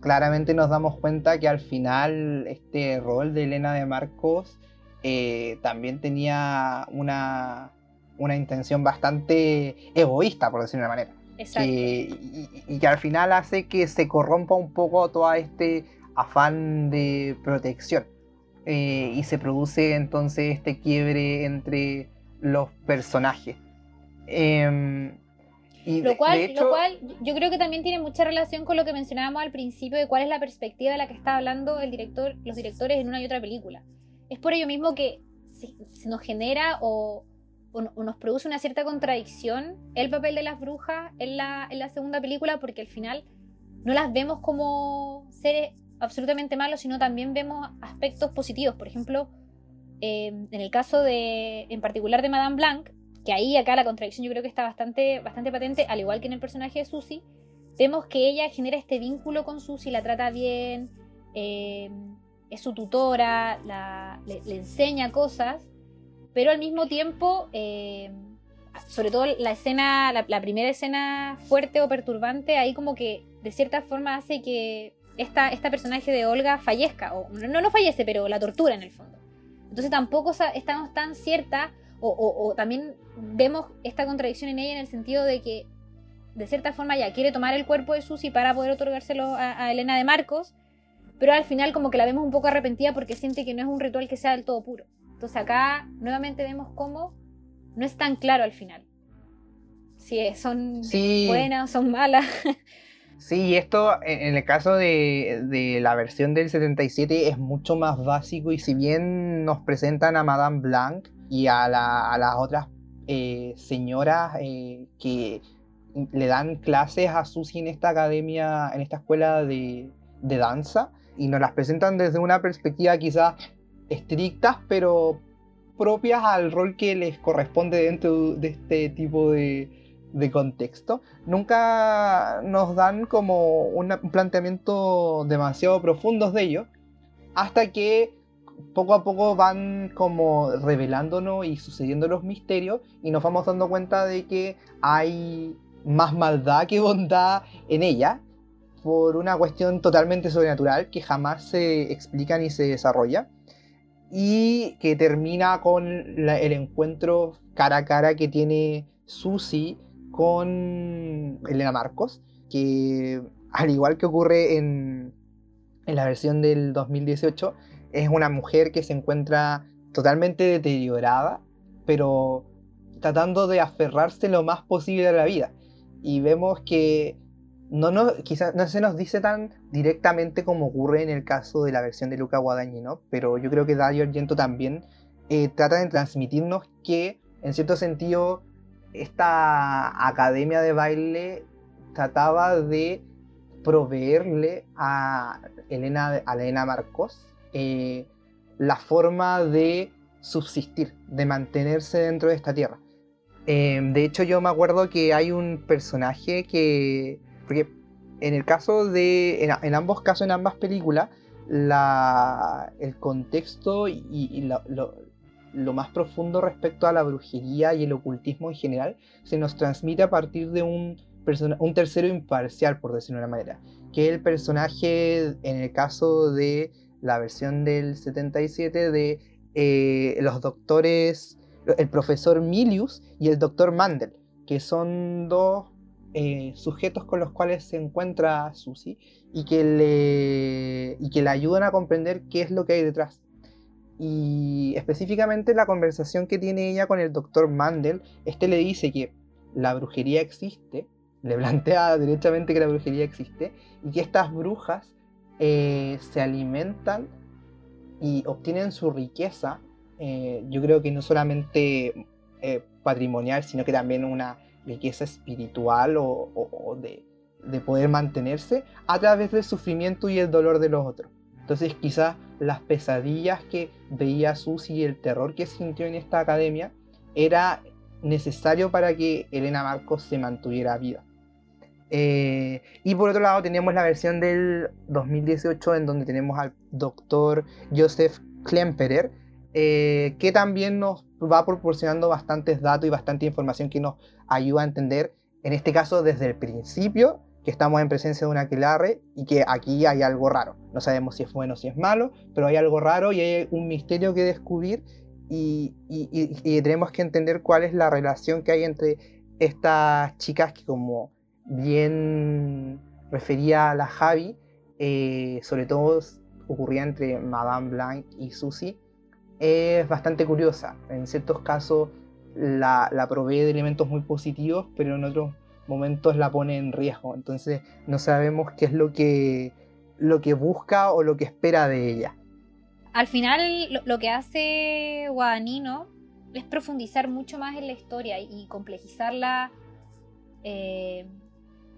claramente nos damos cuenta que al final este rol de Elena de Marcos eh, también tenía una, una intención bastante egoísta, por decirlo de una manera. Exacto. y, y, que al final hace que se corrompa un poco todo este afán de protección. Eh, y se produce entonces este quiebre entre los personajes. Em, y lo, cual, lo cual yo creo que también tiene mucha relación con lo que mencionábamos al principio de cuál es la perspectiva de la que está hablando el director, los directores en una y otra película. Es por ello mismo que se, nos genera o, nos produce una cierta contradicción el papel de las brujas en la, en la segunda película porque al final no las vemos como seres absolutamente malo, sino también vemos aspectos positivos. Por ejemplo, eh, en el caso de, en particular de Madame Blanc, que ahí acá la contradicción yo creo que está bastante, bastante patente, al igual que en el personaje de Susie, vemos que ella genera este vínculo con Susie, la trata bien, eh, es su tutora, le, enseña cosas, pero al mismo tiempo, eh, sobre todo la escena, la primera escena fuerte o perturbante, ahí como que de cierta forma hace que esta, esta personaje de Olga fallezca, o no, no fallece, pero la tortura en el fondo. Entonces tampoco estamos tan cierta, o, también vemos esta contradicción en ella en el sentido de que de cierta forma ya quiere tomar el cuerpo de Susi para poder otorgárselo a, Elena de Marcos, pero al final como que la vemos un poco arrepentida porque siente que no es un ritual que sea del todo puro. Entonces acá nuevamente vemos cómo no es tan claro al final. Si son buenas o son malas. Sí, esto en el caso de, la versión del 77 es mucho más básico y si bien nos presentan a Madame Blanc y a, las otras eh, señoras eh, que le dan clases a Susie en esta academia, en esta escuela de, danza, y nos las presentan desde una perspectiva quizás estrictas, pero propias al rol que les corresponde dentro de este tipo de, de contexto, nunca nos dan como un planteamiento demasiado profundo de ello, hasta que poco a poco van como revelándonos y sucediendo los misterios y nos vamos dando cuenta de que hay más maldad que bondad en ella por una cuestión totalmente sobrenatural que jamás se explica ni se desarrolla y que termina con el encuentro cara a cara que tiene Susie con Elena Marcos, que al igual que ocurre en, en la versión del 2018, es una mujer que se encuentra totalmente deteriorada, pero tratando de aferrarse lo más posible a la vida. Y vemos que no, no, quizás no se nos dice tan directamente como ocurre en el caso de la versión de Luca Guadagnino, pero yo creo que Dario Argento también eh, trata de transmitirnos que, en cierto sentido, esta academia de baile trataba de proveerle a Elena, a Elena Marcos eh, la forma de subsistir, de mantenerse dentro de esta tierra. Em, de hecho, yo me acuerdo que hay un personaje que. Porque en el caso de. En, ambos casos, en ambas películas, la, el contexto y, lo, lo, más profundo respecto a la brujería y el ocultismo en general se nos transmite a partir de un, tercero imparcial, por decirlo de una manera. Que el personaje, en el caso de la versión del 77, de eh, los doctores, el profesor Milius y el doctor Mandel, que son dos eh, sujetos con los cuales se encuentra Susie y que, le, y que le ayudan a comprender qué es lo que hay detrás. Y específicamente la conversación que tiene ella con el doctor Mandel, este le dice que la brujería existe, le plantea directamente que la brujería existe y que estas brujas eh, se alimentan y obtienen su riqueza, eh, yo creo que no solamente eh, patrimonial, sino que también una riqueza espiritual o, de, poder mantenerse a través del sufrimiento y el dolor de los otros. Entonces quizás las pesadillas que veía Susi y el terror que sintió en esta academia era necesario para que Elena Marcos se mantuviera viva. Eh, y por otro lado tenemos la versión del 2018 en donde tenemos al doctor Joseph Klemperer, eh, que también nos va proporcionando bastantes datos y bastante información que nos ayuda a entender, en este caso desde el principio, que estamos en presencia de una aquelarre y que aquí hay algo raro. No sabemos si es bueno o si es malo, pero hay algo raro y hay un misterio que descubrir y, y tenemos que entender cuál es la relación que hay entre estas chicas que como bien refería a la Javi, eh, sobre todo ocurría entre Madame Blanc y Susie, es bastante curiosa. En ciertos casos la, provee de elementos muy positivos, pero en otros momentos la pone en riesgo. Entonces no sabemos qué es lo que, lo que busca o lo que espera de ella. Al final lo, que hace Guadagnino es profundizar mucho más en la historia y complejizarla eh,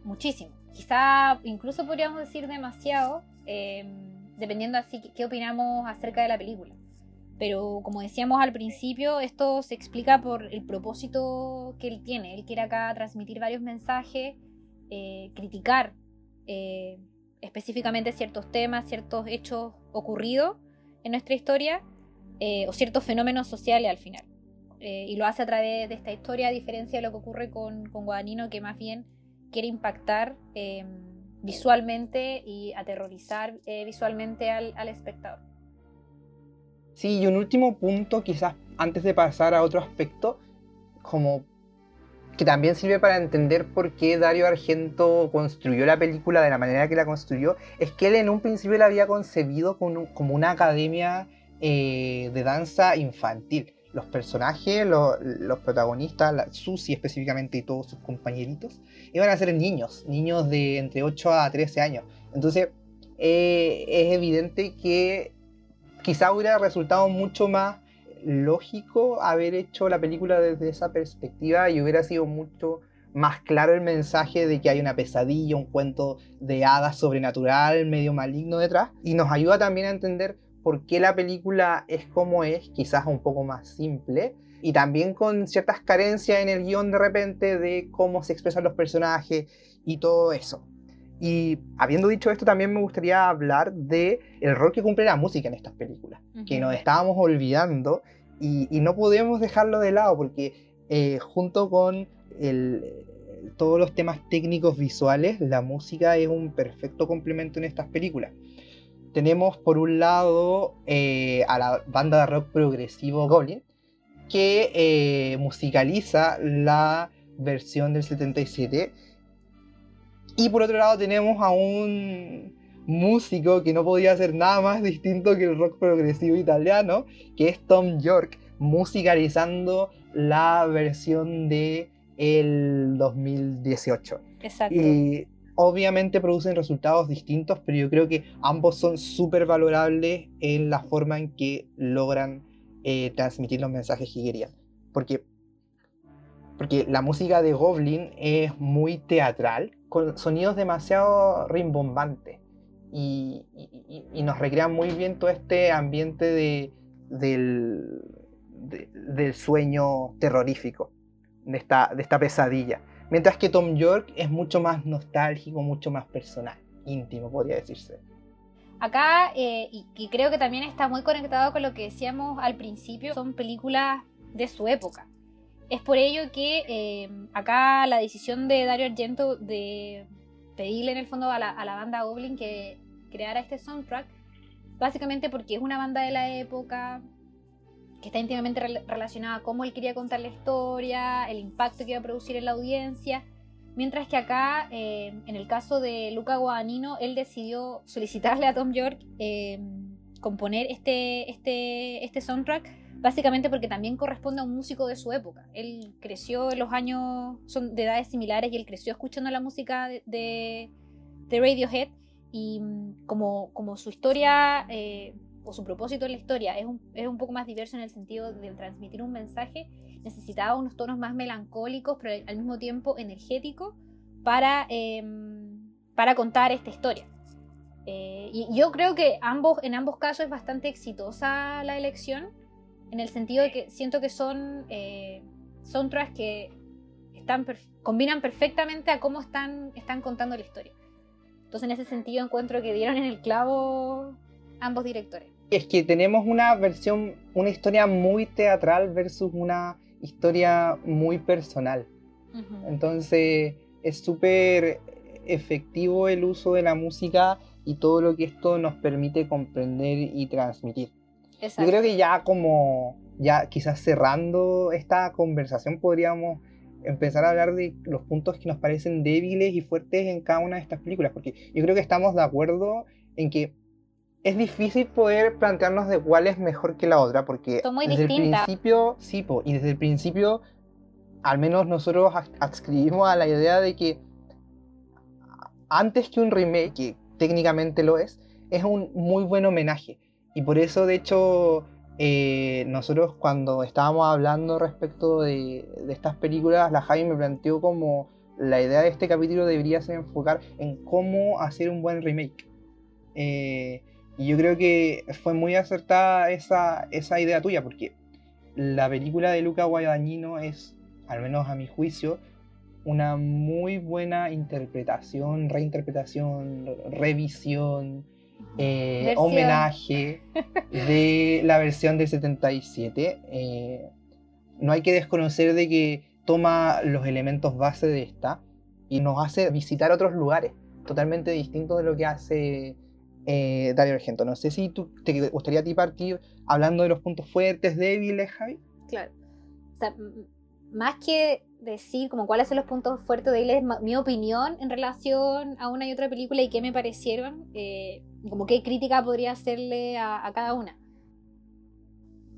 muchísimo. Quizá incluso podríamos decir demasiado, eh, dependiendo así qué opinamos acerca de la película. Pero como decíamos al principio, esto se explica por el propósito que él tiene. Él quiere acá transmitir varios mensajes, eh, criticar específicamente ciertos temas, ciertos hechos ocurridos en nuestra historia o ciertos fenómenos sociales al final. y lo hace a través de esta historia, a diferencia de lo que ocurre con, con Guadagnino, que más bien quiere impactar em, visualmente y aterrorizar eh, visualmente al, espectador. Sí, y un último punto, quizás antes de pasar a otro aspecto, como que también sirve para entender por qué Dario Argento construyó la película de la manera que la construyó, es que él en un principio la había concebido como, una academia eh, de danza infantil los personajes, los, protagonistas, la, específicamente y todos sus compañeritos, iban a ser niños, niños de entre 8 a 13 años. Entonces, eh, es evidente que quizá hubiera resultado mucho más lógico haber hecho la película desde esa perspectiva y hubiera sido mucho más claro el mensaje de que hay una pesadilla, un cuento de hadas sobrenatural, medio maligno detrás, y nos ayuda también a entender por qué la película es como es, quizás un poco más simple, y también con ciertas carencias en el guion de repente de cómo se expresan los personajes y todo eso. Y habiendo dicho esto, también me gustaría hablar de el rol que cumple la música en estas películas, que nos estábamos olvidando y, no podemos dejarlo de lado porque eh, junto con todos los temas técnicos visuales, la música es un perfecto complemento en estas películas tenemos por un lado eh, a la banda de rock progresivo Goblin, que eh, musicaliza la versión del 77. Y por otro lado tenemos a un músico que no podía hacer nada más distinto que el rock progresivo italiano, que es Tom York, musicalizando la versión de el 2018. Exacto. Y obviamente producen resultados distintos, pero yo creo que ambos son súper valorables en la forma en que logran eh, transmitir los mensajes que querían. Porque, porque la música de Goblin es muy teatral, con sonidos demasiado rimbombantes y, nos recrean muy bien todo este ambiente de, del, del sueño terrorífico, de esta, de esta pesadilla. Mientras que Tom York es mucho más nostálgico, mucho más personal, íntimo, podría decirse. Acá, eh, y, creo que también está muy conectado con lo que decíamos al principio, son películas de su época. Es por ello que eh, acá la decisión de Dario Argento de pedirle en el fondo a la, banda Goblin que creara este soundtrack, básicamente porque es una banda de la época, que está íntimamente relacionada a cómo él quería contar la historia, el impacto que iba a producir en la audiencia. Mientras que acá, eh, en el caso de Luca Guadagnino, él decidió solicitarle a Tom York eh, componer este, este, este soundtrack, básicamente porque también corresponde a un músico de su época. Él creció en los años, son de edades similares, y él creció escuchando la música de, de, Radiohead, y mm, como, como su historia... Eh, o su propósito en la historia es un, es un poco más diverso en el sentido de transmitir un mensaje, necesitaba unos tonos más melancólicos, pero al mismo tiempo energéticos para, em, para contar esta historia. Eh, y yo creo que ambos, en ambos casos es bastante exitosa la elección, en el sentido de que siento que son eh, soundtracks que están combinan perfectamente a cómo están, están contando la historia. Entonces en ese sentido encuentro que dieron en el clavo ambos directores. Es que tenemos una versión, una historia muy teatral versus una historia muy personal. Entonces es súper efectivo el uso de la música y todo lo que esto nos permite comprender y transmitir. Yo creo que ya como, ya quizás cerrando esta conversación podríamos empezar a hablar de los puntos que nos parecen débiles y fuertes en cada una de estas películas, porque yo creo que estamos de acuerdo en que es difícil poder plantearnos de cuál es mejor que la otra, porque desde el principio, sí, y desde el principio, al menos nosotros adscribimos a la idea de que antes que un remake, que técnicamente lo es, es un muy buen homenaje. Y por eso, de hecho, eh, nosotros cuando estábamos hablando respecto de, estas películas, la Javi me planteó como la idea de este capítulo debería ser enfocar en cómo hacer un buen remake. Eh, y yo creo que fue muy acertada esa, esa idea tuya, porque la película de Luca Guadagnino es, al menos a mi juicio, una muy buena interpretación, reinterpretación, revisión, eh, homenaje de la versión del 77. Eh, no hay que desconocer de que toma los elementos base de esta y nos hace visitar otros lugares totalmente distintos de lo que hace eh, Dario Argento. No sé si tú te gustaría a ti partir hablando de los puntos fuertes, débiles, Javi. Claro. O sea, más que decir como cuáles son los puntos fuertes o débiles, mi opinión en relación a una y otra película y qué me parecieron, eh, como qué crítica podría hacerle a, cada una.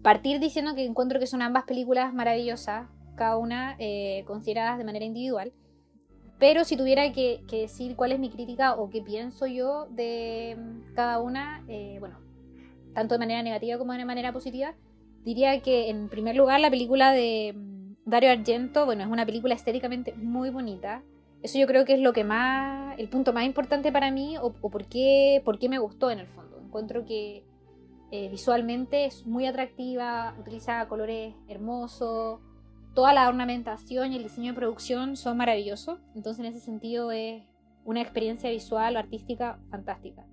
Partir diciendo que encuentro que son ambas películas maravillosas, cada una eh, consideradas de manera individual. Pero si tuviera que, decir cuál es mi crítica o qué pienso yo de mm, cada una, eh, bueno, tanto de manera negativa como de manera positiva, diría que en primer lugar la película de mm, Dario Argento, bueno, es una película estéticamente muy bonita. Eso yo creo que es lo que más, el punto más importante para mí o, por, qué, por qué me gustó en el fondo. Encuentro que eh, visualmente es muy atractiva, utiliza colores hermosos, toda la ornamentación y el diseño de producción son maravillosos. Entonces, en ese sentido, es una experiencia visual o artística fantástica.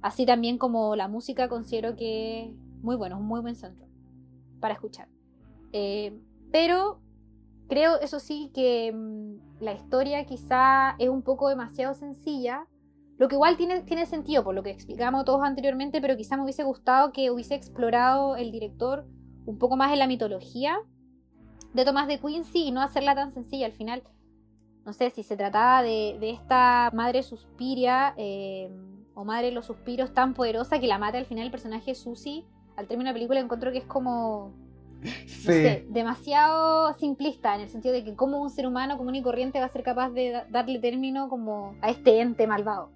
Así también como la música, considero que es muy bueno, es un muy buen centro para escuchar. Eh, pero creo, eso sí, que mm, la historia quizá es un poco demasiado sencilla. Lo que igual tiene, tiene sentido por lo que explicamos todos anteriormente, pero quizá me hubiese gustado que hubiese explorado el director un poco más en la mitología de Tomás de Quincy y no hacerla tan sencilla. Al final, no sé si se trataba de, esta madre suspiria eh, o madre de los suspiros tan poderosa que la mata al final el personaje Susie. Al término de la película encuentro que es como demasiado simplista en el sentido de que como un ser humano común y corriente va a ser capaz de darle término como a este ente malvado.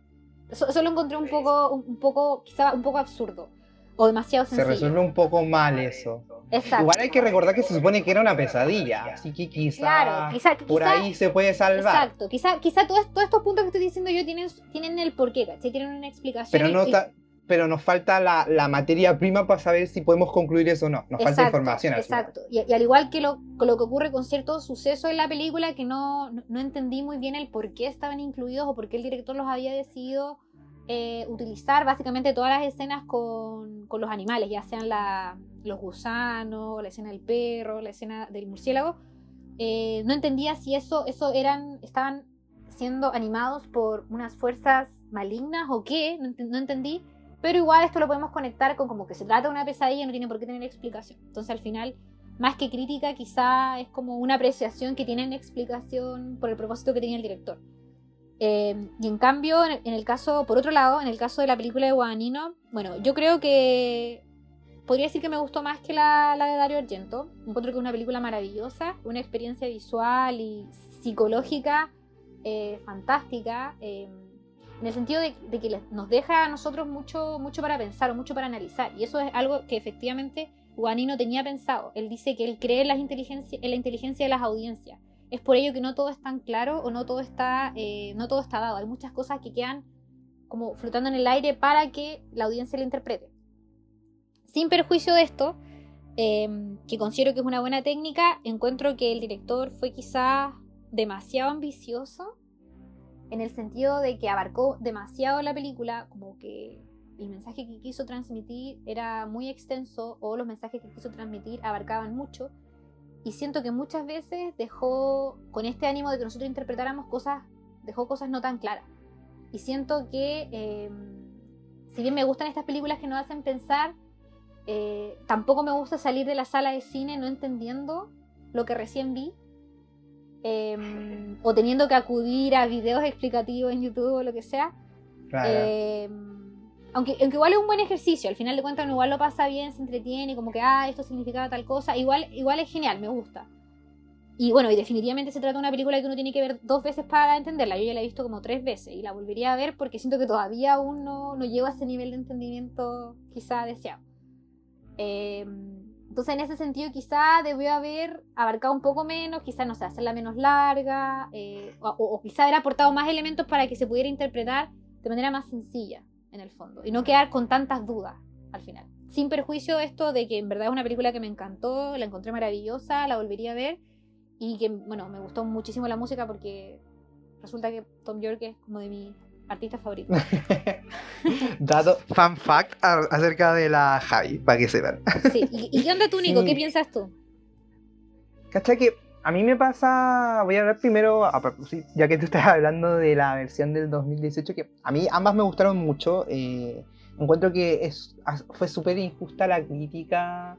Eso, lo encontré un poco, un, poco, quizá un poco absurdo o demasiado sencillo. Se resuelve un poco mal eso. Exacto. Igual hay que recordar que se supone que era una pesadilla, así que quizá, Claro, quizá- por quizá- ahí se puede salvar. Exacto, quizá, quizá todos, todos estos puntos que estoy diciendo yo tienen, tienen el porqué, ¿cachai? Tienen una explicación. Pero, no y- ta- pero nos falta la, la materia prima para saber si podemos concluir eso o no. Nos falta información. al. Exacto. Y, y al igual que lo, lo que ocurre con ciertos sucesos en la película que no, no, no entendí muy bien el por qué estaban incluidos o por qué el director los había decidido eh, utilizar básicamente todas las escenas con, con los animales, ya sean la, los gusanos, la escena del perro, la escena del murciélago. Eh, no entendía si eso, eso eran, estaban siendo animados por unas fuerzas malignas o qué, no, ent- no entendí. Pero igual esto lo podemos conectar con como que se trata de una pesadilla, no tiene por qué tener explicación. Entonces al final, más que crítica, quizá es como una apreciación que tienen explicación por el propósito que tenía el director. Eh, y en cambio, en el caso, por otro lado, en el caso de la película de Guadagnino, bueno, yo creo que podría decir que me gustó más que la, la de Dario Argento. Encuentro que es una película maravillosa, una experiencia visual y psicológica eh, fantástica. eh, en el sentido de, de que nos deja a nosotros mucho, mucho para pensar o mucho para analizar. Y eso es algo que efectivamente Guadagnino tenía pensado. Él dice que él cree en, las inteligencia, en la inteligencia de las audiencias. Es por ello que no todo es tan claro o no todo está, eh, no todo está dado. Hay muchas cosas que quedan como flotando en el aire para que la audiencia lo interprete. Sin perjuicio de esto, eh, que considero que es una buena técnica, encuentro que el director fue quizás demasiado ambicioso en el sentido de que abarcó demasiado la película, como que el mensaje que quiso transmitir era muy extenso o los mensajes que quiso transmitir abarcaban mucho y siento que muchas veces dejó con este ánimo de que nosotros interpretáramos cosas, dejó cosas no tan claras. Y siento que eh, si bien me gustan estas películas que nos hacen pensar, eh, tampoco me gusta salir de la sala de cine no entendiendo lo que recién vi eh, o teniendo que acudir a videos explicativos en YouTube o lo que sea. Claro. Eh, aunque, aunque igual es un buen ejercicio, al final de cuentas uno igual lo pasa bien, se entretiene, como que, ah, esto significaba tal cosa, igual, igual es genial, me gusta. Y bueno, y definitivamente se trata de una película que uno tiene que ver dos veces para entenderla. Yo ya la he visto como tres veces y la volvería a ver porque siento que todavía aún no, no llego a ese nivel de entendimiento quizá deseado. Eh, entonces, en ese sentido, quizá debió haber abarcado un poco menos, quizá, no sé, hacerla menos larga, eh, o, o quizá haber aportado más elementos para que se pudiera interpretar de manera más sencilla, en el fondo, y no quedar con tantas dudas al final. Sin perjuicio de esto de que en verdad es una película que me encantó, la encontré maravillosa, la volvería a ver, y que, bueno, me gustó muchísimo la música porque resulta que Tom York es como de mis artistas favoritos. Dato, fun fact a- acerca de la Javi, para que sepan. Sí. ¿Y, y qué onda tú, Nico? Sí. ¿Qué piensas tú? ¿Cachai? Que a mí me pasa, voy a hablar primero, ya que tú estás hablando de la versión del 2018, que a mí ambas me gustaron mucho. eh, encuentro que es, fue súper injusta la crítica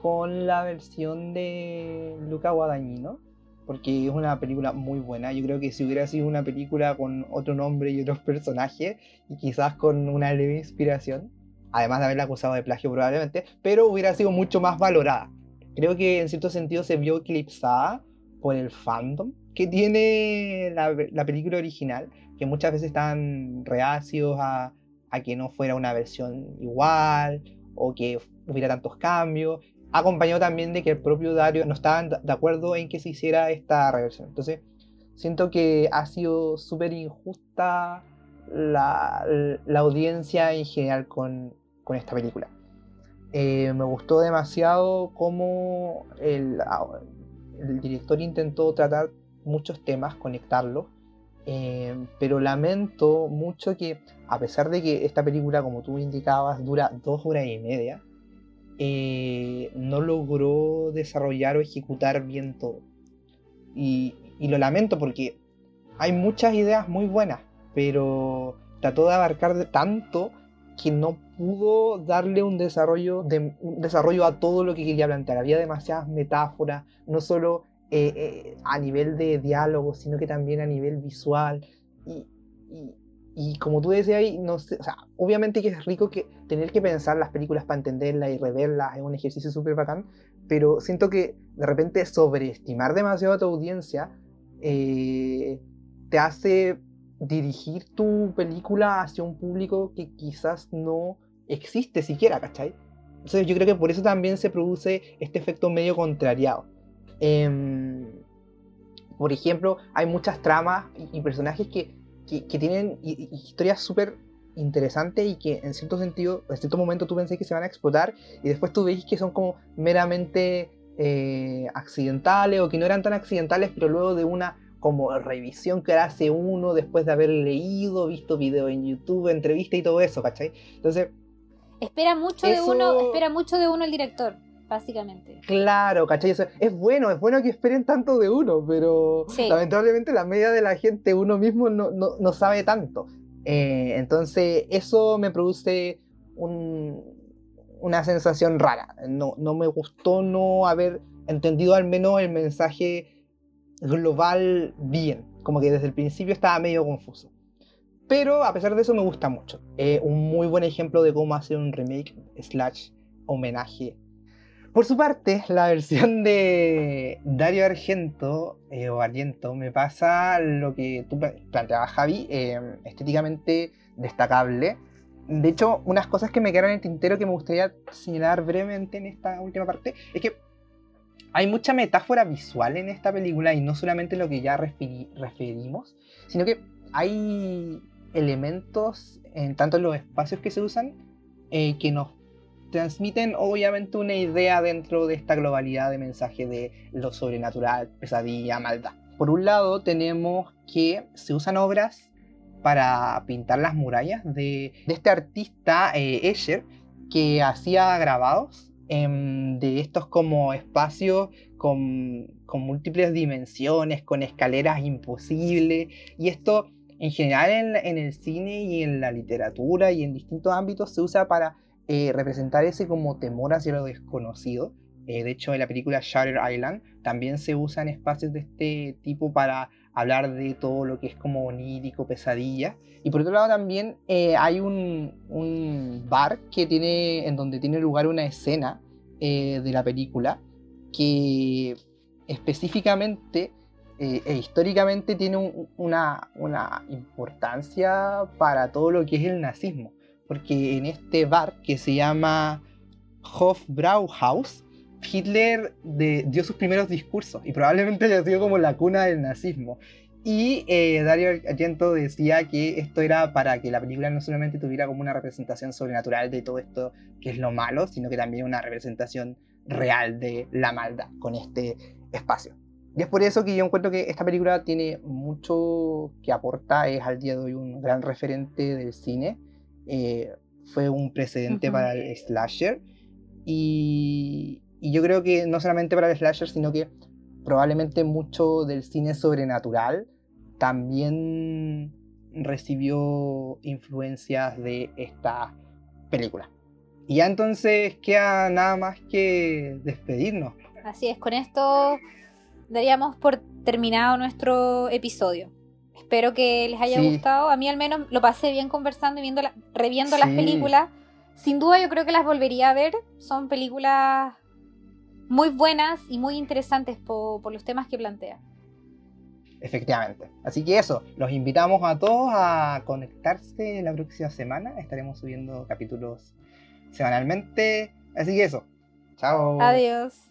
con la versión de Luca Guadagnino, porque es una película muy buena. Yo creo que si hubiera sido una película con otro nombre y otros personajes, y quizás con una leve inspiración, además de haberla acusado de plagio probablemente, pero hubiera sido mucho más valorada creo que en cierto sentido se vio eclipsada por el fandom que tiene la, la película original, que muchas veces están reacios a, a que no fuera una versión igual o que hubiera tantos cambios, acompañado también de que el propio Dario no estaban de acuerdo en que se hiciera esta reversión. Entonces, siento que ha sido súper injusta la, la audiencia en general con, con esta película. Eh, me gustó demasiado cómo el, el, director intentó tratar muchos temas, conectarlos, eh, pero lamento mucho que a pesar de que esta película, como tú indicabas, dura dos horas y media, eh, no logró desarrollar o ejecutar bien todo. Y, lo lamento porque hay muchas ideas muy buenas, pero trató de abarcar de tanto que no pudo darle un desarrollo, de, un desarrollo a todo lo que quería plantear. Había demasiadas metáforas, no solo eh, eh, a nivel de diálogo, sino que también a nivel visual. Y como tú decías no sé, o sea, obviamente que es rico que tener que pensar las películas para entenderlas y reverlas, es un ejercicio súper bacán, pero siento que de repente sobreestimar demasiado a tu audiencia eh, te hace dirigir tu película hacia un público que quizás no existe siquiera, ¿cachai? Entonces yo creo que por eso también se produce este efecto medio contrariado. Em, por ejemplo, hay muchas tramas y, personajes que, tienen historias súper interesantes y que en cierto sentido, en cierto momento tú pensás que se van a explotar y después tú veis que son como meramente eh, accidentales o que no eran tan accidentales, pero luego de una como revisión que hace uno después de haber leído, visto videos en YouTube, entrevista y todo eso, ¿cachai? Entonces... Espera mucho de uno, espera mucho de uno el director básicamente. Claro, ¿cachai? es bueno, es bueno que esperen tanto de uno, pero lamentablemente la media de la gente, uno mismo no, sabe tanto. Eh, entonces, eso me produce una sensación rara. No, no me gustó no haber entendido al menos el mensaje global bien. Como que desde el principio estaba medio confuso. Pero a pesar de eso me gusta mucho. Es un muy buen ejemplo de cómo hacer un remake slash homenaje por su parte, la versión de Dario Argento eh, o Argento me pasa lo que tú planteabas, Javi, em, estéticamente destacable. De hecho, unas cosas que me quedaron en el tintero que me gustaría señalar brevemente en esta última parte es que hay mucha metáfora visual en esta película y no solamente lo que ya referimos, sino que hay elementos en tanto los espacios que se usan eh, que nos transmiten obviamente una idea dentro de esta globalidad de mensaje de lo sobrenatural, pesadilla, maldad. Por un lado tenemos que se usan obras para pintar las murallas de, este artista eh, Escher que hacía grabados de estos como espacios con, múltiples dimensiones, con escaleras imposibles y esto en general en, en el cine y en la literatura y en distintos ámbitos se usa para eh, representar ese como temor hacia lo desconocido. Eh, de hecho, en la película Shutter Island también se usan espacios de este tipo para hablar de todo lo que es como onírico, pesadilla. Y por otro lado también eh, hay un, bar que tiene, en donde tiene lugar una escena de la película que específicamente e históricamente tiene una, una importancia para todo lo que es el nazismo porque en este bar que se llama Hofbrauhaus, Hitler dio sus primeros discursos y probablemente haya sido como la cuna del nazismo. Y eh, Dario Argento decía que esto era para que la película no solamente tuviera como una representación sobrenatural de todo esto que es lo malo, sino que también una representación real de la maldad con este espacio. Y es por eso que yo encuentro que esta película tiene mucho que aporta, es al día de hoy un gran referente del cine eh, fue un precedente para el slasher. Y, yo creo que no solamente para el slasher, sino que probablemente mucho del cine sobrenatural también recibió influencias de esta película. Y ya entonces queda nada más que despedirnos. Así es, con esto daríamos por terminado nuestro episodio. Espero que les haya gustado. A mí al menos lo pasé bien conversando y viendo reviendo las películas. Sin duda yo creo que las volvería a ver. Son películas muy buenas y muy interesantes por, los temas que plantea. Efectivamente. Así que eso, los invitamos a todos a conectarse la próxima semana. Estaremos subiendo capítulos semanalmente. Así que eso. Chao. Adiós.